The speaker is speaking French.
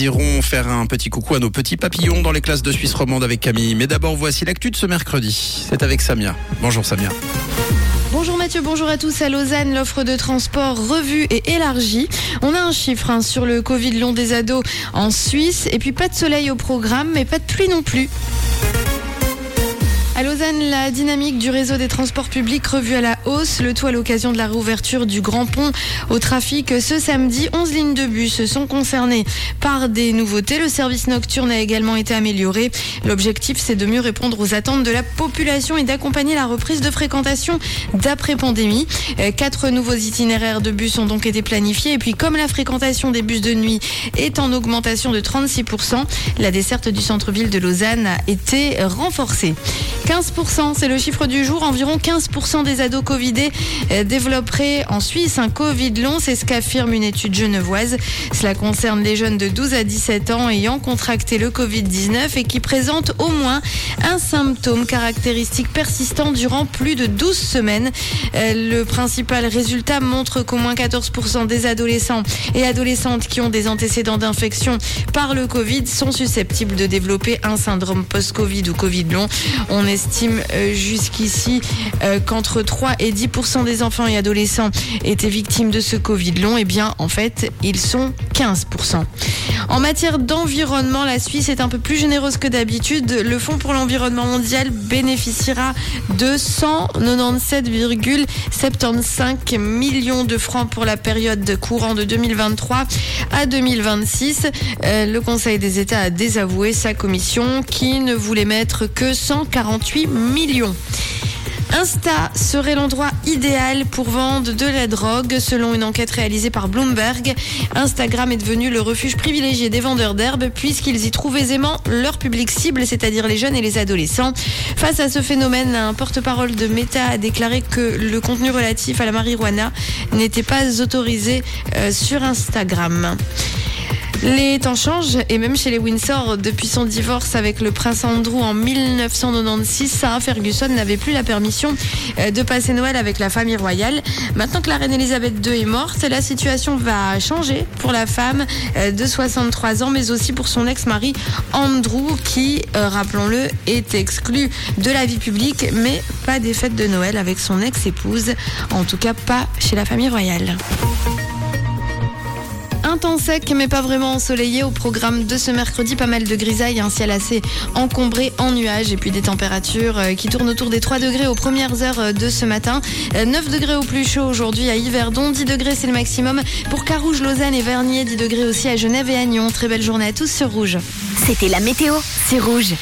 irons faire un petit coucou à nos petits papillons dans les classes de Suisse romande avec Camille. Mais d'abord, voici l'actu de ce mercredi. C'est avec Samia. Bonjour Samia. Bonjour Mathieu, bonjour à tous. À Lausanne, l'offre de transport revue et élargie. On a un chiffre hein, sur le Covid long des ados en Suisse. Et puis pas de soleil au programme, mais pas de pluie non plus. À Lausanne, la dynamique du réseau des transports publics revue à la hausse, le tout à l'occasion de la réouverture du Grand Pont au trafic ce samedi. 11 lignes de bus sont concernées par des nouveautés. Le service nocturne a également été amélioré. L'objectif, c'est de mieux répondre aux attentes de la population et d'accompagner la reprise de fréquentation d'après-pandémie. Euh, quatre nouveaux itinéraires de bus ont donc été planifiés. Et puis, comme la fréquentation des bus de nuit est en augmentation de 36%, la desserte du centre-ville de Lausanne a été renforcée. 15%, c'est le chiffre du jour. Environ 15% des ados Covidés euh, développeraient en Suisse un Covid long. C'est ce qu'affirme une étude genevoise. Cela concerne les jeunes de 12 à 17 ans ayant contracté le Covid-19 et qui présentent au moins un symptôme caractéristique persistant durant plus de 12 semaines. Euh, le principal résultat montre qu'au moins 14% des adolescents et adolescentes qui ont des antécédents d'infection par le Covid sont susceptibles de développer un syndrome post-Covid ou Covid long. On estime euh, jusqu'ici euh, qu'entre 3 et 10% des enfants et adolescents étaient victimes de ce Covid long. Et eh bien, en fait, ils sont 15 en matière d'environnement, la Suisse est un peu plus généreuse que d'habitude. Le Fonds pour l'environnement mondial bénéficiera de 197,75 millions de francs pour la période courant de 2023 à 2026. Euh, le Conseil des États a désavoué sa commission qui ne voulait mettre que 148 millions. Insta serait l'endroit idéal pour vendre de la drogue. Selon une enquête réalisée par Bloomberg, Instagram est devenu le refuge privilégié des vendeurs d'herbe puisqu'ils y trouvent aisément leur public cible, c'est-à-dire les jeunes et les adolescents. Face à ce phénomène, un porte-parole de Meta a déclaré que le contenu relatif à la marijuana n'était pas autorisé euh, sur Instagram. Les temps changent et même chez les Windsor, depuis son divorce avec le prince Andrew en 1996, Sarah Ferguson n'avait plus la permission euh, de passer Noël avec la famille royale. Maintenant que la reine Elisabeth II est morte, la situation va changer pour la femme euh, de 63 ans, mais aussi pour son ex-mari Andrew, qui, euh, rappelons-le, est exclu de la vie publique, mais pas des fêtes de Noël avec son ex-épouse, en tout cas pas chez la famille royale. Un temps sec, mais pas vraiment ensoleillé au programme de ce mercredi. Pas mal de grisailles, un ciel assez encombré en nuages et puis des températures euh, qui tournent autour des 3 degrés aux premières heures euh, de ce matin. 9 euh, degrés au plus chaud aujourd'hui à Yverdon. 10 degrés, c'est le maximum pour Carouge, Lausanne et Vernier. 10 degrés aussi à Genève et Agnon. Très belle journée à tous sur Rouge. C'était la météo, c'est Rouge.